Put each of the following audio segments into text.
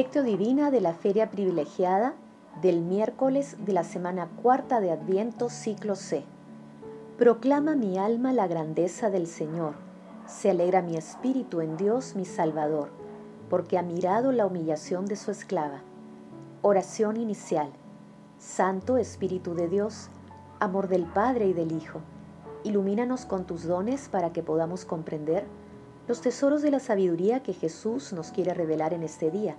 Lectio Divina de la Feria Privilegiada del miércoles de la semana cuarta de Adviento, ciclo C. Proclama mi alma la grandeza del Señor. Se alegra mi espíritu en Dios mi Salvador, porque ha mirado la humillación de su esclava. Oración inicial. Santo Espíritu de Dios, amor del Padre y del Hijo, ilumínanos con tus dones para que podamos comprender los tesoros de la sabiduría que Jesús nos quiere revelar en este día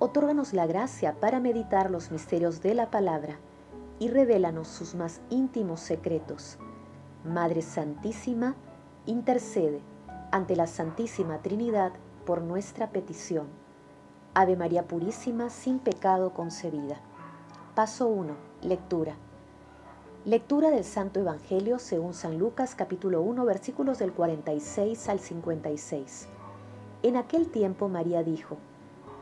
Otórganos la gracia para meditar los misterios de la palabra y revélanos sus más íntimos secretos. Madre Santísima, intercede ante la Santísima Trinidad por nuestra petición. Ave María Purísima, sin pecado concebida. Paso 1. Lectura. Lectura del Santo Evangelio según San Lucas capítulo 1 versículos del 46 al 56. En aquel tiempo María dijo,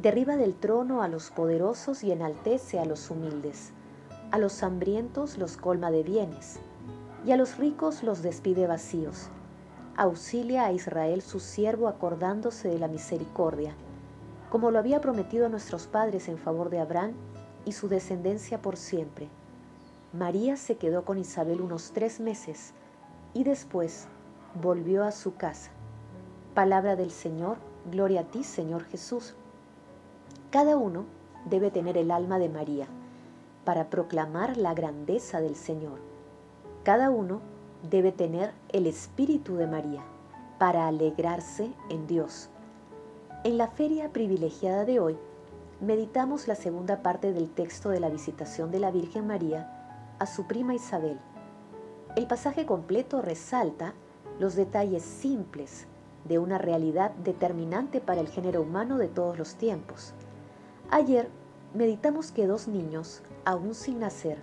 Derriba del trono a los poderosos y enaltece a los humildes. A los hambrientos los colma de bienes, y a los ricos los despide vacíos. Auxilia a Israel su siervo acordándose de la misericordia, como lo había prometido a nuestros padres en favor de Abraham y su descendencia por siempre. María se quedó con Isabel unos tres meses y después volvió a su casa. Palabra del Señor, gloria a ti, Señor Jesús. Cada uno debe tener el alma de María para proclamar la grandeza del Señor. Cada uno debe tener el espíritu de María para alegrarse en Dios. En la feria privilegiada de hoy, meditamos la segunda parte del texto de la visitación de la Virgen María a su prima Isabel. El pasaje completo resalta los detalles simples de una realidad determinante para el género humano de todos los tiempos. Ayer meditamos que dos niños, aún sin nacer,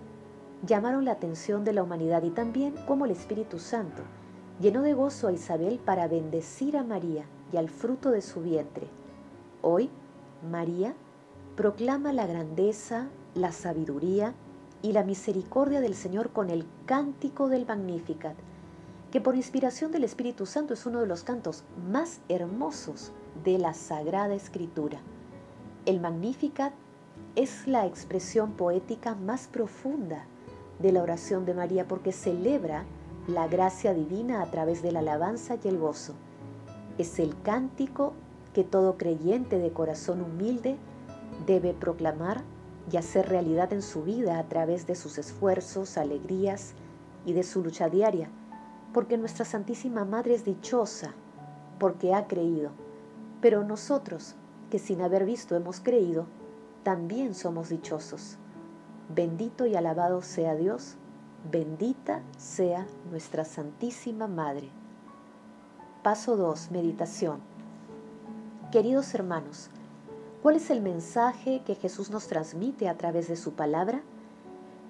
llamaron la atención de la humanidad y también como el Espíritu Santo llenó de gozo a Isabel para bendecir a María y al fruto de su vientre. Hoy, María proclama la grandeza, la sabiduría y la misericordia del Señor con el cántico del Magnificat, que por inspiración del Espíritu Santo es uno de los cantos más hermosos de la Sagrada Escritura. El Magnificat es la expresión poética más profunda de la oración de María porque celebra la gracia divina a través de la alabanza y el gozo. Es el cántico que todo creyente de corazón humilde debe proclamar y hacer realidad en su vida a través de sus esfuerzos, alegrías y de su lucha diaria, porque nuestra Santísima Madre es dichosa, porque ha creído. Pero nosotros, que sin haber visto hemos creído, también somos dichosos. Bendito y alabado sea Dios, bendita sea nuestra Santísima Madre. Paso 2. Meditación. Queridos hermanos, ¿cuál es el mensaje que Jesús nos transmite a través de su palabra?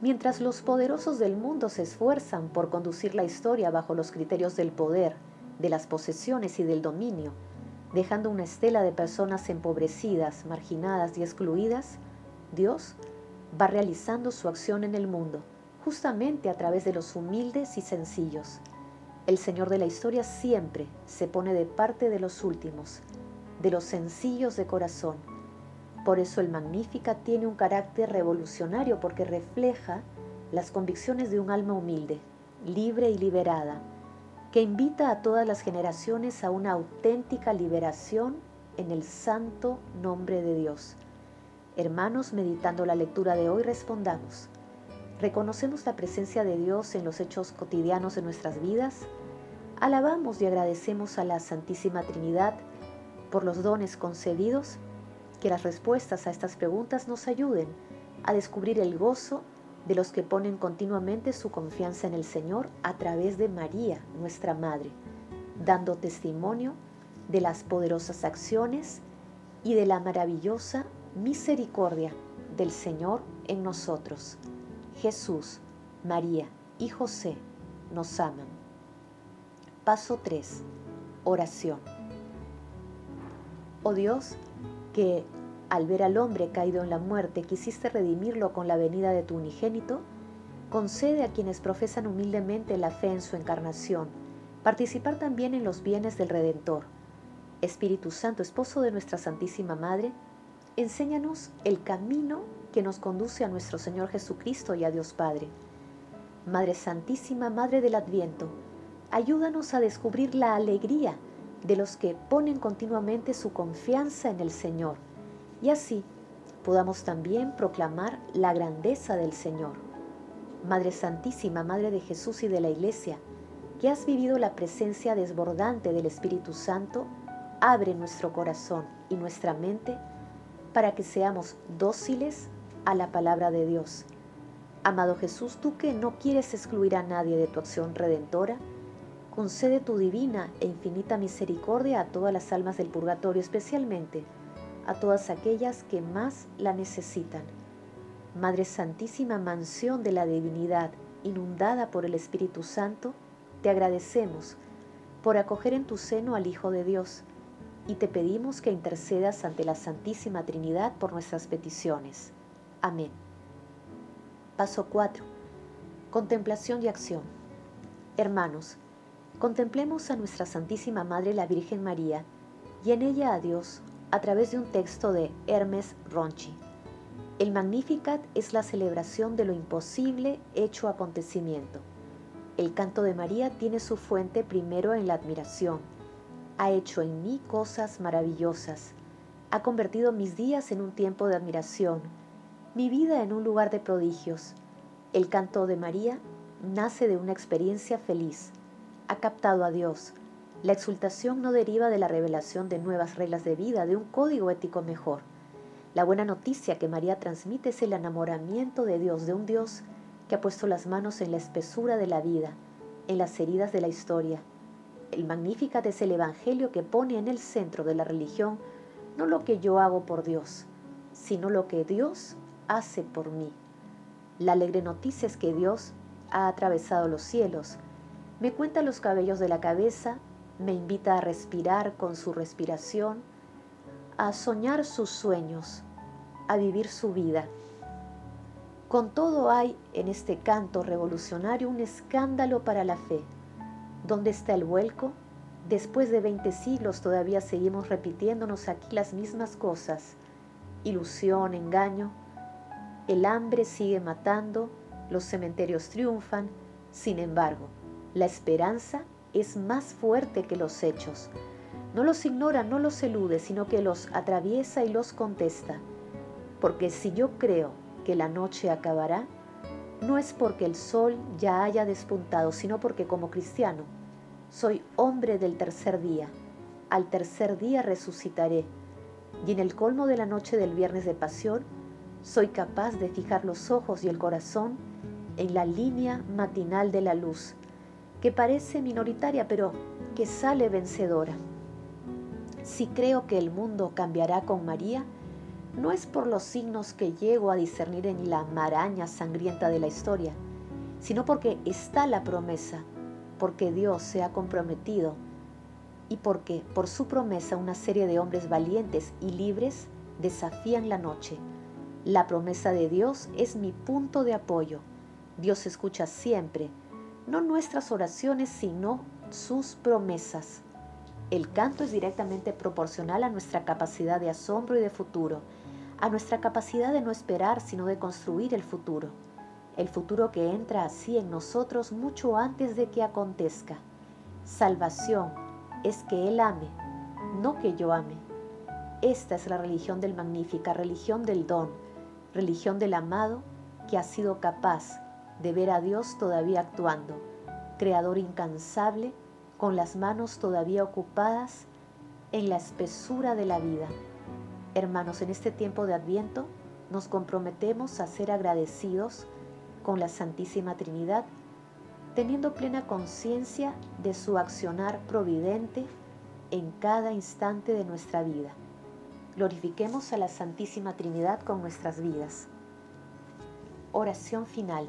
Mientras los poderosos del mundo se esfuerzan por conducir la historia bajo los criterios del poder, de las posesiones y del dominio, dejando una estela de personas empobrecidas, marginadas y excluidas, Dios va realizando su acción en el mundo, justamente a través de los humildes y sencillos. El Señor de la historia siempre se pone de parte de los últimos, de los sencillos de corazón. Por eso el Magnífica tiene un carácter revolucionario porque refleja las convicciones de un alma humilde, libre y liberada, que invita a todas las generaciones a una auténtica liberación en el santo nombre de Dios. Hermanos, meditando la lectura de hoy, respondamos. ¿Reconocemos la presencia de Dios en los hechos cotidianos de nuestras vidas? ¿Alabamos y agradecemos a la Santísima Trinidad por los dones concedidos? Que las respuestas a estas preguntas nos ayuden a descubrir el gozo de los que ponen continuamente su confianza en el Señor a través de María, nuestra Madre, dando testimonio de las poderosas acciones y de la maravillosa misericordia del Señor en nosotros. Jesús, María y José nos aman. Paso 3. Oración. Oh Dios, que al ver al hombre caído en la muerte quisiste redimirlo con la venida de tu unigénito, concede a quienes profesan humildemente la fe en su encarnación, participar también en los bienes del Redentor. Espíritu Santo, esposo de nuestra Santísima Madre, enséñanos el camino que nos conduce a nuestro Señor Jesucristo y a Dios Padre. Madre Santísima, Madre del Adviento, ayúdanos a descubrir la alegría de los que ponen continuamente su confianza en el Señor y así podamos también proclamar la grandeza del Señor. Madre Santísima, Madre de Jesús y de la Iglesia, que has vivido la presencia desbordante del Espíritu Santo, abre nuestro corazón y nuestra mente para que seamos dóciles a la palabra de Dios. Amado Jesús, tú que no quieres excluir a nadie de tu acción redentora, concede tu divina e infinita misericordia a todas las almas del purgatorio, especialmente a todas aquellas que más la necesitan. Madre Santísima Mansión de la Divinidad, inundada por el Espíritu Santo, te agradecemos por acoger en tu seno al Hijo de Dios y te pedimos que intercedas ante la Santísima Trinidad por nuestras peticiones. Amén. Paso 4. Contemplación y acción. Hermanos, contemplemos a nuestra Santísima Madre la Virgen María y en ella a Dios a través de un texto de Hermes Ronchi. El Magnificat es la celebración de lo imposible hecho acontecimiento. El canto de María tiene su fuente primero en la admiración. Ha hecho en mí cosas maravillosas. Ha convertido mis días en un tiempo de admiración, mi vida en un lugar de prodigios. El canto de María nace de una experiencia feliz. Ha captado a Dios. La exultación no deriva de la revelación de nuevas reglas de vida, de un código ético mejor. La buena noticia que María transmite es el enamoramiento de Dios, de un Dios que ha puesto las manos en la espesura de la vida, en las heridas de la historia. El Magnificat es el Evangelio que pone en el centro de la religión no lo que yo hago por Dios, sino lo que Dios hace por mí. La alegre noticia es que Dios ha atravesado los cielos, me cuenta los cabellos de la cabeza, me invita a respirar con su respiración, a soñar sus sueños, a vivir su vida. Con todo hay en este canto revolucionario un escándalo para la fe. ¿Dónde está el vuelco? Después de 20 siglos todavía seguimos repitiéndonos aquí las mismas cosas. Ilusión, engaño. El hambre sigue matando, los cementerios triunfan. Sin embargo, la esperanza es más fuerte que los hechos. No los ignora, no los elude, sino que los atraviesa y los contesta. Porque si yo creo que la noche acabará, no es porque el sol ya haya despuntado, sino porque como cristiano soy hombre del tercer día. Al tercer día resucitaré. Y en el colmo de la noche del viernes de pasión, soy capaz de fijar los ojos y el corazón en la línea matinal de la luz, que parece minoritaria, pero que sale vencedora. Si creo que el mundo cambiará con María, no es por los signos que llego a discernir en la maraña sangrienta de la historia, sino porque está la promesa, porque Dios se ha comprometido y porque por su promesa una serie de hombres valientes y libres desafían la noche. La promesa de Dios es mi punto de apoyo. Dios escucha siempre, no nuestras oraciones, sino sus promesas. El canto es directamente proporcional a nuestra capacidad de asombro y de futuro a nuestra capacidad de no esperar, sino de construir el futuro. El futuro que entra así en nosotros mucho antes de que acontezca. Salvación es que Él ame, no que yo ame. Esta es la religión del magnífica, religión del don, religión del amado que ha sido capaz de ver a Dios todavía actuando, creador incansable, con las manos todavía ocupadas en la espesura de la vida. Hermanos, en este tiempo de Adviento nos comprometemos a ser agradecidos con la Santísima Trinidad, teniendo plena conciencia de su accionar providente en cada instante de nuestra vida. glorifiquemos a la Santísima Trinidad con nuestras vidas. Oración final.